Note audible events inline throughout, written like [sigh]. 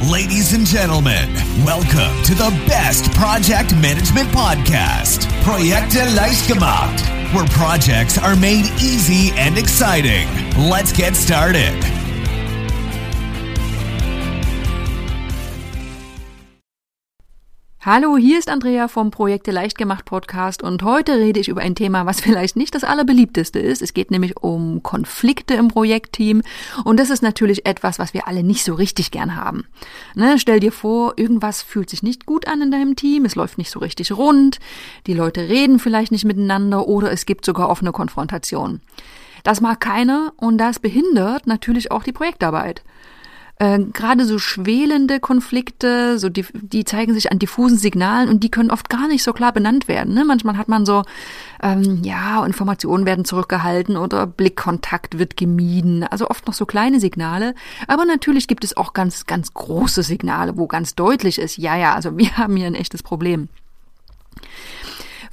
Ladies and gentlemen, welcome to the best project management podcast, Projekte gemacht, where projects are made easy and exciting. Let's get started. Hallo, hier ist Andrea vom Projekte leicht gemacht Podcast und heute rede ich über ein Thema, was vielleicht nicht das allerbeliebteste ist. Es geht nämlich um Konflikte im Projektteam und das ist natürlich etwas, was wir alle nicht so richtig gern haben. Ne, stell dir vor, irgendwas fühlt sich nicht gut an in deinem Team, es läuft nicht so richtig rund, die Leute reden vielleicht nicht miteinander oder es gibt sogar offene Konfrontation. Das mag keiner und das behindert natürlich auch die Projektarbeit. Äh, Gerade so schwelende Konflikte, so die, die zeigen sich an diffusen Signalen und die können oft gar nicht so klar benannt werden. Ne? Manchmal hat man so, ähm, ja, Informationen werden zurückgehalten oder Blickkontakt wird gemieden. Also oft noch so kleine Signale. Aber natürlich gibt es auch ganz, ganz große Signale, wo ganz deutlich ist, ja, ja, also wir [laughs] haben hier ein echtes Problem.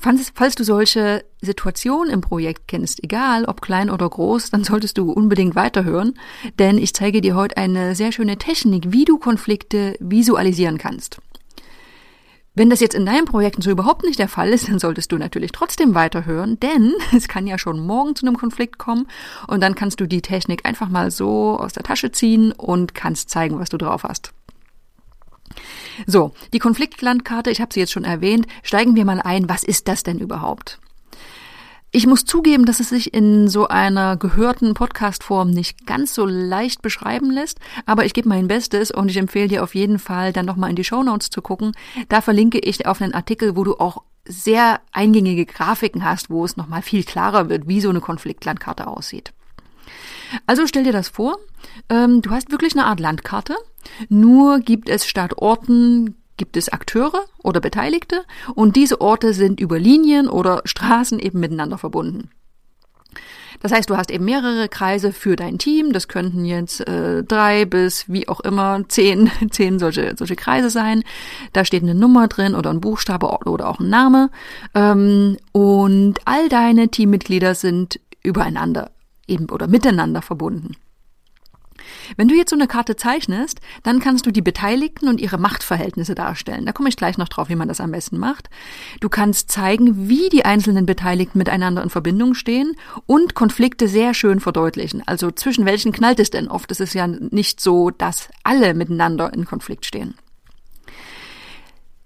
Falls, falls du solche Situationen im Projekt kennst, egal ob klein oder groß, dann solltest du unbedingt weiterhören, denn ich zeige dir heute eine sehr schöne Technik, wie du Konflikte visualisieren kannst. Wenn das jetzt in deinen Projekten so überhaupt nicht der Fall ist, dann solltest du natürlich trotzdem weiterhören, denn [laughs] es kann ja schon morgen zu einem Konflikt kommen und dann kannst du die Technik einfach mal so aus der Tasche ziehen und kannst zeigen, was du drauf hast. So, die Konfliktlandkarte, ich habe sie jetzt schon erwähnt, steigen wir mal ein, was ist das denn überhaupt? Ich muss zugeben, dass es sich in so einer gehörten Podcast-Form nicht ganz so leicht beschreiben lässt, aber ich gebe mein Bestes und ich empfehle dir auf jeden Fall dann nochmal in die Show Notes zu gucken. Da verlinke ich auf einen Artikel, wo du auch sehr eingängige Grafiken hast, wo es nochmal viel klarer wird, wie so eine Konfliktlandkarte aussieht. Also stell dir das vor, ähm, du hast wirklich eine Art Landkarte, nur gibt es statt Orten gibt es Akteure oder Beteiligte und diese Orte sind über Linien oder [laughs] Straßen eben miteinander verbunden. Das heißt, du hast eben mehrere Kreise für dein Team. Das könnten jetzt äh, drei bis wie auch immer zehn, [laughs] zehn solche, solche Kreise sein. Da steht eine Nummer drin oder ein Buchstabe oder auch ein Name. Ähm, und all deine Teammitglieder sind übereinander eben oder miteinander verbunden. Wenn du jetzt so eine Karte zeichnest, dann kannst du die Beteiligten und ihre Machtverhältnisse darstellen. Da komme ich gleich noch drauf, wie man das am besten macht. Du kannst zeigen, wie die einzelnen Beteiligten miteinander in Verbindung stehen und Konflikte sehr schön verdeutlichen. Also zwischen welchen knallt es denn? Oft ist es ja nicht so, dass alle miteinander in Konflikt stehen.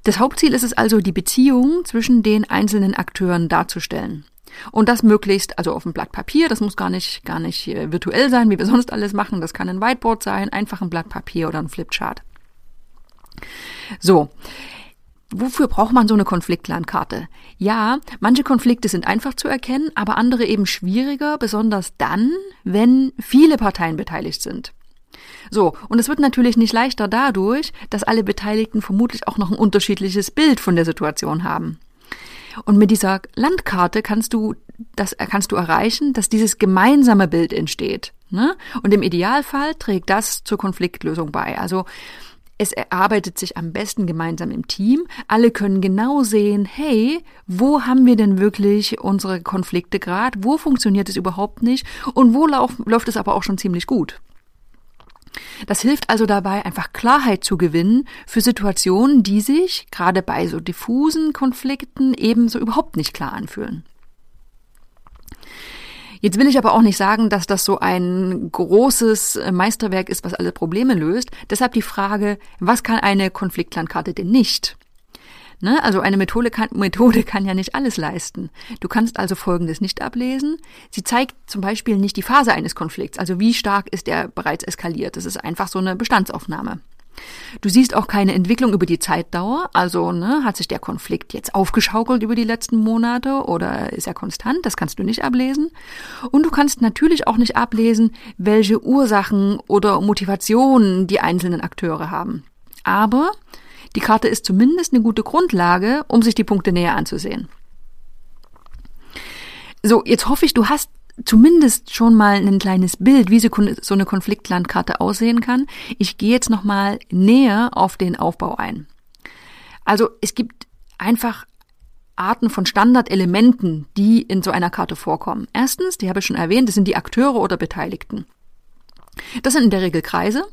Das Hauptziel ist es also, die Beziehung zwischen den einzelnen Akteuren darzustellen. Und das möglichst, also auf einem Blatt Papier, das muss gar nicht, gar nicht äh, virtuell sein, wie wir [laughs] sonst alles machen. Das kann ein Whiteboard sein, einfach ein Blatt Papier oder ein Flipchart. So. Wofür braucht man so eine Konfliktlandkarte? Ja, manche Konflikte sind einfach zu erkennen, aber andere eben schwieriger, besonders dann, wenn viele Parteien beteiligt sind. So, und es wird natürlich nicht leichter dadurch, dass alle Beteiligten vermutlich auch noch ein unterschiedliches Bild von der Situation haben. Und mit dieser Landkarte kannst du das kannst du erreichen, dass dieses gemeinsame Bild entsteht. Ne? Und im Idealfall trägt das zur Konfliktlösung bei. Also es erarbeitet sich am besten gemeinsam im Team. Alle können genau sehen, hey, wo haben wir denn wirklich unsere Konflikte gerade? Wo funktioniert es überhaupt nicht? Und wo lauf, läuft es aber auch schon ziemlich gut? Das hilft also dabei, einfach Klarheit zu gewinnen für Situationen, die sich gerade bei so diffusen Konflikten ebenso überhaupt nicht klar anfühlen. Jetzt will ich aber auch nicht sagen, dass das so ein großes Meisterwerk ist, was alle Probleme löst. Deshalb die Frage, was kann eine Konfliktlandkarte denn nicht? Ne? Also eine Methode kann, Methode kann ja nicht alles leisten. Du kannst also Folgendes nicht ablesen. Sie zeigt zum Beispiel nicht die Phase eines Konflikts, also wie stark ist er bereits eskaliert. Das ist einfach so eine Bestandsaufnahme. Du siehst auch keine Entwicklung über die Zeitdauer, also ne, hat sich der Konflikt jetzt aufgeschaukelt über die letzten Monate oder ist er konstant, das kannst du nicht ablesen. Und du kannst natürlich auch nicht ablesen, welche Ursachen oder Motivationen die einzelnen Akteure haben. Aber die Karte ist zumindest eine gute Grundlage, um sich die Punkte näher anzusehen. So, jetzt hoffe ich, du hast zumindest schon mal ein kleines Bild, wie so eine Konfliktlandkarte aussehen kann. Ich gehe jetzt noch mal näher auf den Aufbau ein. Also, es gibt einfach Arten von Standardelementen, die in so einer Karte vorkommen. Erstens, die habe ich schon erwähnt, das sind die Akteure oder Beteiligten. Das sind in der Regel Kreise.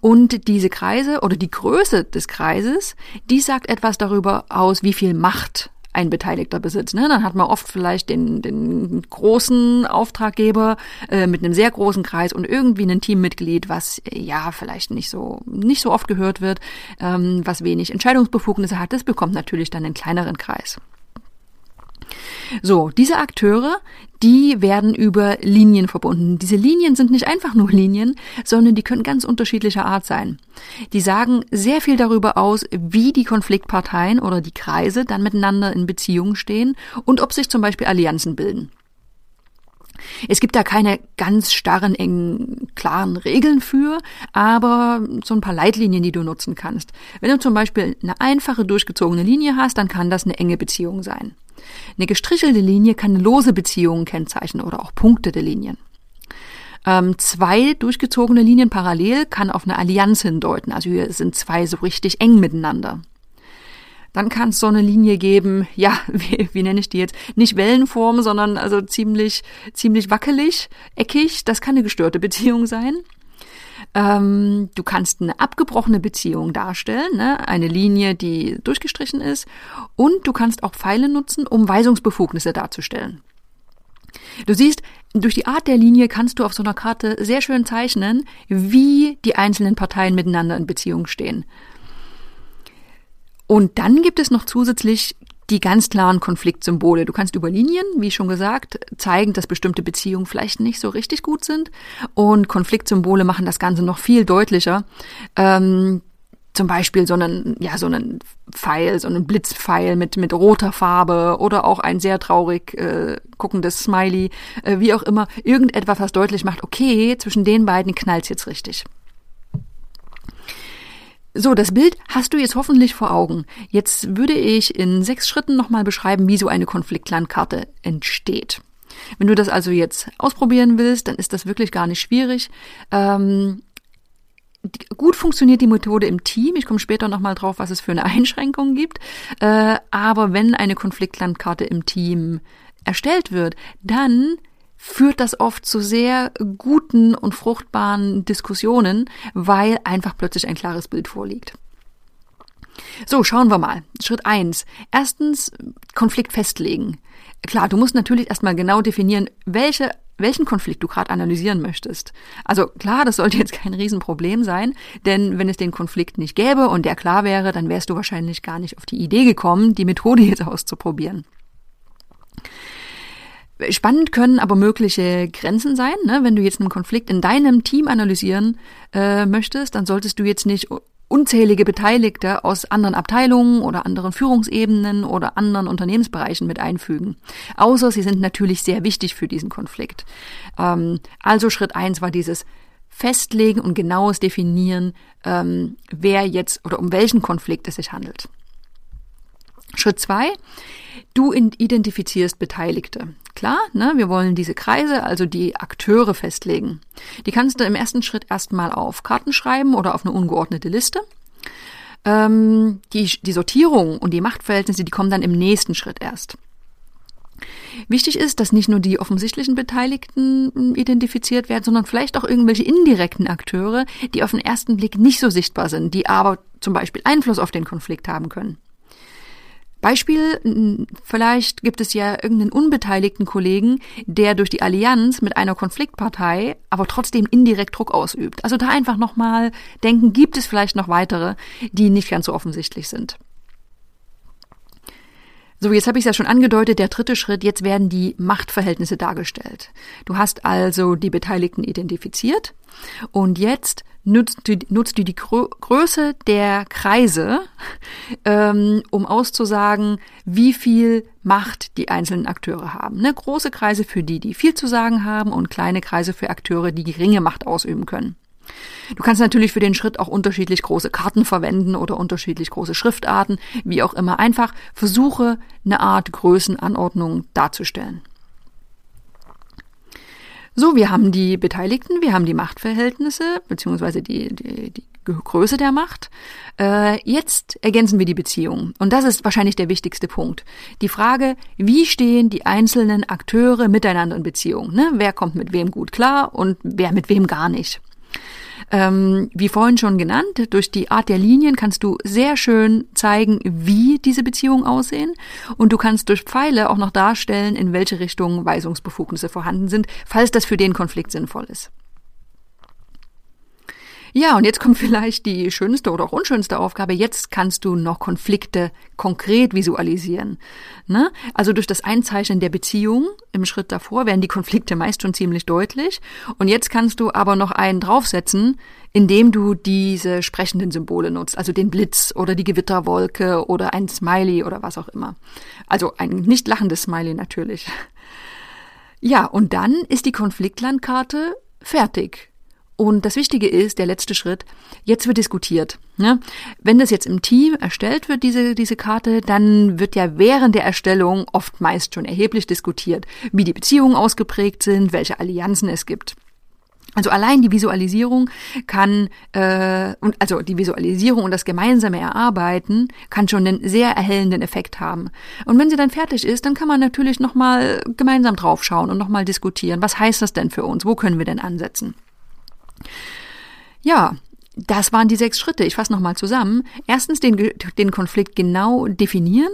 Und diese Kreise oder die Größe des Kreises, die sagt etwas darüber aus, wie viel Macht ein Beteiligter besitzt. Ne? Dann hat man oft vielleicht den, den großen Auftraggeber äh, mit einem sehr großen Kreis und irgendwie ein Teammitglied, was äh, ja vielleicht nicht so nicht so oft gehört wird, ähm, was wenig Entscheidungsbefugnisse hat. Das bekommt natürlich dann einen kleineren Kreis. So, diese Akteure, die werden über Linien verbunden. Diese Linien sind nicht einfach nur Linien, sondern die können ganz unterschiedlicher Art sein. Die sagen sehr viel darüber aus, wie die Konfliktparteien oder die Kreise dann miteinander in Beziehung stehen und ob sich zum Beispiel Allianzen bilden. Es gibt da keine ganz starren, engen, klaren Regeln für, aber so ein paar Leitlinien, die du nutzen kannst. Wenn du zum Beispiel eine einfache, durchgezogene Linie hast, dann kann das eine enge Beziehung sein. Eine gestrichelte Linie kann lose Beziehungen kennzeichnen oder auch punktete Linien. Ähm, zwei durchgezogene Linien parallel kann auf eine Allianz hindeuten. Also hier sind zwei so richtig eng miteinander. Dann kann es so eine Linie geben, ja, [laughs] wie, wie nenne ich die jetzt? Nicht Wellenform, sondern also ziemlich, ziemlich wackelig, eckig. Das kann eine gestörte [laughs] Beziehung sein. Ähm, du kannst eine abgebrochene Beziehung darstellen, ne? eine Linie, die durchgestrichen ist. Und du kannst auch Pfeile nutzen, um Weisungsbefugnisse darzustellen. Du siehst, durch die Art der Linie kannst du auf so einer Karte sehr schön zeichnen, wie die einzelnen Parteien miteinander in Beziehung stehen. Und dann gibt es noch zusätzlich die ganz klaren Konfliktsymbole. Du kannst über Linien, wie schon gesagt, zeigen, dass bestimmte Beziehungen vielleicht nicht so richtig gut sind. Und Konfliktsymbole machen das Ganze noch viel deutlicher. Ähm, zum Beispiel so einen, ja, so einen Pfeil, so einen Blitzpfeil mit, mit roter Farbe oder auch ein sehr traurig äh, guckendes Smiley, äh, wie auch immer. Irgendetwas, was deutlich macht, okay, zwischen den beiden knallt's jetzt richtig. So, das Bild hast du jetzt hoffentlich vor Augen. Jetzt würde ich in sechs Schritten nochmal beschreiben, wie so eine Konfliktlandkarte entsteht. Wenn du das also jetzt ausprobieren willst, dann ist das wirklich gar nicht schwierig. Ähm, gut funktioniert die Methode im Team. Ich komme später nochmal drauf, was es für eine [laughs] Einschränkung gibt. Äh, aber wenn eine Konfliktlandkarte im Team erstellt wird, dann führt das oft zu sehr guten und fruchtbaren Diskussionen, weil einfach plötzlich ein klares Bild vorliegt. So, schauen wir mal. Schritt eins: Erstens, Konflikt festlegen. Klar, du musst natürlich erstmal genau definieren, welche welchen Konflikt du gerade analysieren möchtest. Also klar, das sollte jetzt kein Riesenproblem sein, denn wenn es den Konflikt nicht gäbe und der klar wäre, dann wärst du wahrscheinlich gar nicht auf die Idee gekommen, die Methode jetzt auszuprobieren. Spannend können aber mögliche Grenzen sein. Ne? Wenn du jetzt einen Konflikt in deinem Team analysieren äh, möchtest, dann solltest du jetzt nicht unzählige Beteiligte aus anderen Abteilungen oder anderen Führungsebenen oder anderen Unternehmensbereichen mit einfügen. Außer sie sind natürlich sehr wichtig für diesen Konflikt. Ähm, also Schritt eins war dieses Festlegen und genaues Definieren, ähm, wer jetzt oder um welchen Konflikt es sich handelt. Schritt zwei, du identifizierst Beteiligte. Klar, ne, wir wollen diese Kreise, also die Akteure festlegen. Die kannst du im ersten Schritt erstmal auf Karten schreiben oder auf eine ungeordnete Liste. Ähm, die, die Sortierung und die Machtverhältnisse, die kommen dann im nächsten Schritt erst. Wichtig ist, dass nicht nur die offensichtlichen Beteiligten identifiziert werden, sondern vielleicht auch irgendwelche indirekten Akteure, die auf den ersten Blick nicht so sichtbar sind, die aber zum Beispiel Einfluss auf den Konflikt haben können. Beispiel, vielleicht gibt es ja irgendeinen unbeteiligten Kollegen, der durch die Allianz mit einer Konfliktpartei aber trotzdem indirekt Druck ausübt. Also da einfach nochmal denken, gibt es vielleicht noch weitere, die nicht ganz so offensichtlich sind. So, jetzt habe ich es ja schon angedeutet, der dritte Schritt, jetzt werden die Machtverhältnisse dargestellt. Du hast also die Beteiligten identifiziert und jetzt nutzt du, nutzt du die Größe der Kreise, [laughs] ähm, um auszusagen, wie viel Macht die einzelnen Akteure haben. Ne? Große Kreise für die, die viel zu sagen haben und kleine Kreise für Akteure, die geringe Macht ausüben können. Du kannst natürlich für den Schritt auch unterschiedlich große Karten verwenden oder unterschiedlich große Schriftarten, wie auch immer. Einfach versuche eine Art Größenanordnung darzustellen. So, wir haben die Beteiligten, wir haben die Machtverhältnisse, beziehungsweise die, die, die Größe der Macht. Äh, jetzt ergänzen wir die Beziehung. Und das ist wahrscheinlich der wichtigste Punkt. Die Frage, wie stehen die einzelnen Akteure miteinander in Beziehung? Ne? Wer kommt mit wem gut klar und wer mit wem gar nicht? Ähm, wie vorhin schon genannt, durch die Art der Linien kannst du sehr schön zeigen, wie diese Beziehungen aussehen. Und du kannst durch Pfeile auch noch darstellen, in welche Richtung Weisungsbefugnisse vorhanden sind, falls das für den Konflikt sinnvoll ist. Ja, und jetzt kommt [laughs] vielleicht die schönste oder auch unschönste Aufgabe. Jetzt kannst du noch Konflikte konkret visualisieren. Ne? Also durch das Einzeichnen der Beziehung im Schritt davor werden die Konflikte meist schon ziemlich deutlich. Und jetzt kannst du aber noch einen draufsetzen, indem du diese sprechenden Symbole nutzt. Also den Blitz oder die Gewitterwolke oder ein Smiley oder was auch immer. Also ein nicht lachendes Smiley natürlich. Ja, und dann ist die Konfliktlandkarte fertig. Und das Wichtige ist, der letzte Schritt, jetzt wird diskutiert. Ne? Wenn das jetzt im Team erstellt wird, diese, diese Karte, dann wird ja während der Erstellung oft meist schon erheblich diskutiert, wie die Beziehungen ausgeprägt sind, welche Allianzen es gibt. Also allein die Visualisierung kann äh, und also die Visualisierung und das gemeinsame Erarbeiten kann schon einen sehr erhellenden Effekt haben. Und wenn sie dann fertig ist, dann kann man natürlich noch mal gemeinsam draufschauen und noch mal diskutieren. Was heißt das denn für uns? Wo können wir denn ansetzen? Ja, das waren die sechs Schritte. Ich fasse nochmal zusammen. Erstens den, den Konflikt genau definieren.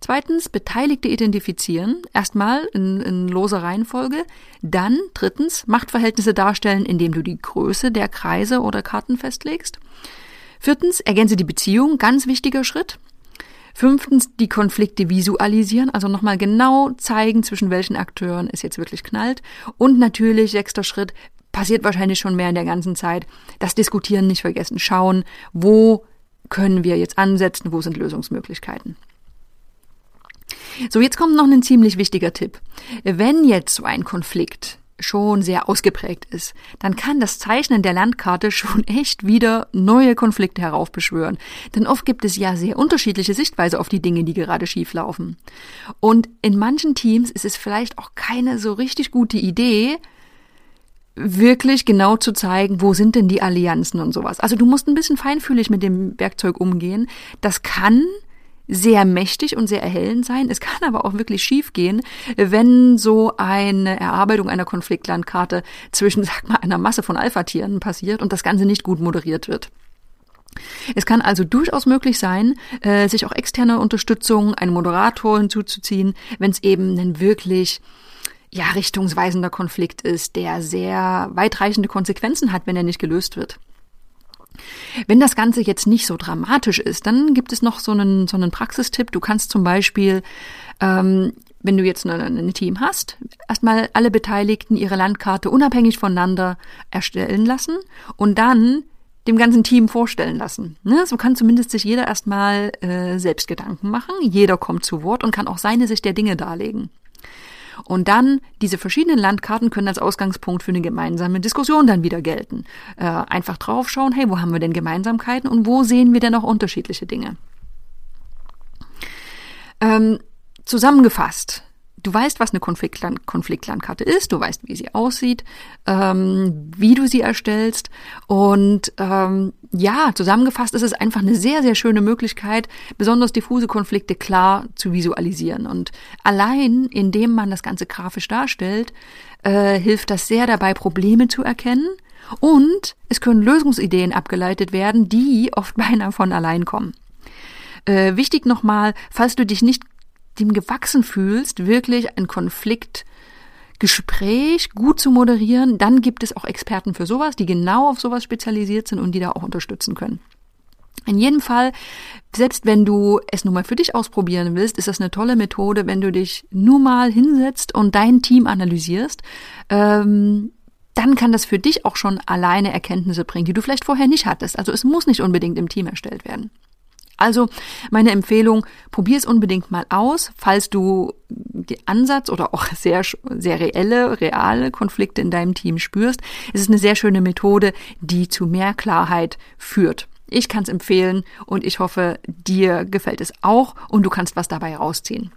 Zweitens Beteiligte identifizieren. Erstmal in, in loser Reihenfolge. Dann drittens Machtverhältnisse darstellen, indem du die Größe der Kreise oder Karten festlegst. Viertens ergänze die Beziehung. Ganz wichtiger Schritt. Fünftens die Konflikte visualisieren, also nochmal genau zeigen, zwischen welchen Akteuren es jetzt wirklich knallt. Und natürlich, sechster Schritt, passiert wahrscheinlich schon mehr in der ganzen Zeit. Das Diskutieren nicht vergessen. Schauen, wo können wir jetzt ansetzen, wo sind Lösungsmöglichkeiten. So, jetzt kommt noch ein ziemlich wichtiger Tipp. Wenn jetzt so ein Konflikt schon sehr ausgeprägt ist, dann kann das Zeichnen der Landkarte schon [laughs] echt wieder neue Konflikte heraufbeschwören. Denn oft gibt es ja sehr unterschiedliche Sichtweise auf die Dinge, die gerade schief laufen. Und in manchen Teams ist es vielleicht auch keine so richtig gute Idee, wirklich genau zu zeigen, wo sind denn die Allianzen und sowas. Also du musst ein bisschen feinfühlig mit dem Werkzeug umgehen. Das kann sehr mächtig und sehr erhellend sein. Es kann aber auch wirklich schief gehen, wenn so eine Erarbeitung einer Konfliktlandkarte zwischen, sag mal, einer Masse von Alpha-Tieren passiert und das Ganze nicht gut moderiert wird. Es kann also durchaus möglich sein, äh, sich auch externe Unterstützung, einen Moderator hinzuzuziehen, wenn es eben ein wirklich ja, richtungsweisender Konflikt ist, der sehr weitreichende Konsequenzen hat, wenn er nicht gelöst wird. Wenn das Ganze jetzt nicht so dramatisch ist, dann gibt es noch so einen, so einen Praxistipp. Du kannst zum Beispiel, ähm, wenn du jetzt ein Team hast, erstmal alle Beteiligten ihre Landkarte unabhängig voneinander erstellen lassen und dann dem ganzen Team vorstellen lassen. Ne? So kann zumindest sich jeder erstmal äh, selbst Gedanken machen. Jeder kommt zu Wort und kann auch seine Sicht der Dinge darlegen. Und dann diese verschiedenen Landkarten können als Ausgangspunkt für eine gemeinsame Diskussion dann wieder gelten. Äh, einfach draufschauen, hey, wo haben wir denn Gemeinsamkeiten und wo sehen wir denn auch unterschiedliche Dinge? Ähm, zusammengefasst, du weißt, was eine Konfliktland Konfliktlandkarte ist, du weißt, wie sie aussieht, ähm, wie du sie erstellst und ähm, ja, zusammengefasst ist es einfach eine sehr, sehr schöne Möglichkeit, besonders diffuse Konflikte klar zu visualisieren. Und allein, indem man das Ganze grafisch darstellt, äh, hilft das sehr dabei, Probleme zu erkennen und es können Lösungsideen abgeleitet werden, die oft beinahe von allein kommen. Äh, wichtig nochmal, falls du dich nicht dem gewachsen fühlst, wirklich ein Konflikt Gespräch gut zu moderieren, dann gibt es auch Experten für sowas, die genau auf sowas spezialisiert sind und die da auch unterstützen können. In jedem Fall, selbst wenn du es nur mal für dich ausprobieren willst, ist das eine tolle Methode, wenn du dich nur mal hinsetzt und dein Team analysierst. Ähm, dann kann das für dich auch schon alleine Erkenntnisse bringen, die du vielleicht vorher nicht hattest. Also es muss nicht unbedingt im Team erstellt werden. Also meine Empfehlung, probier es unbedingt mal aus, falls du den Ansatz oder auch [laughs] sehr, sehr reelle, reale Konflikte in deinem Team spürst. Es ist eine sehr schöne Methode, die zu mehr Klarheit führt. Ich kann es empfehlen und ich hoffe, dir gefällt es auch und du kannst was dabei rausziehen.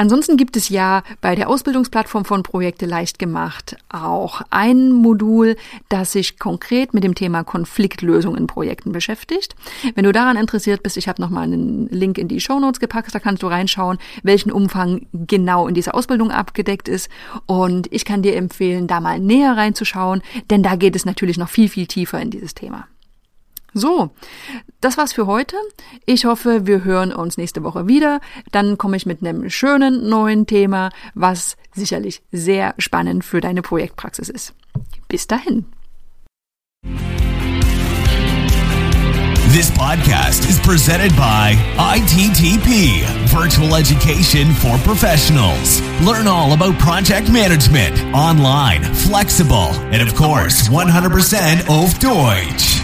Ansonsten gibt es ja bei der Ausbildungsplattform von Projekte leicht gemacht auch ein Modul, das sich konkret mit dem Thema Konfliktlösung in Projekten beschäftigt. Wenn du daran interessiert bist, ich habe nochmal einen Link in die Show Notes gepackt, da kannst du reinschauen, welchen Umfang genau in dieser Ausbildung abgedeckt ist. Und ich kann dir empfehlen, da mal näher reinzuschauen, denn da geht es natürlich noch viel, viel tiefer in dieses Thema. So, das war's für heute. Ich hoffe, wir hören uns nächste Woche wieder. Dann komme ich mit einem schönen neuen Thema, was sicherlich sehr spannend für deine Projektpraxis ist. Bis dahin. This podcast is presented by ITTP, Virtual Education for Professionals. Learn all about project management, online, flexible, and of course, 100% auf Deutsch.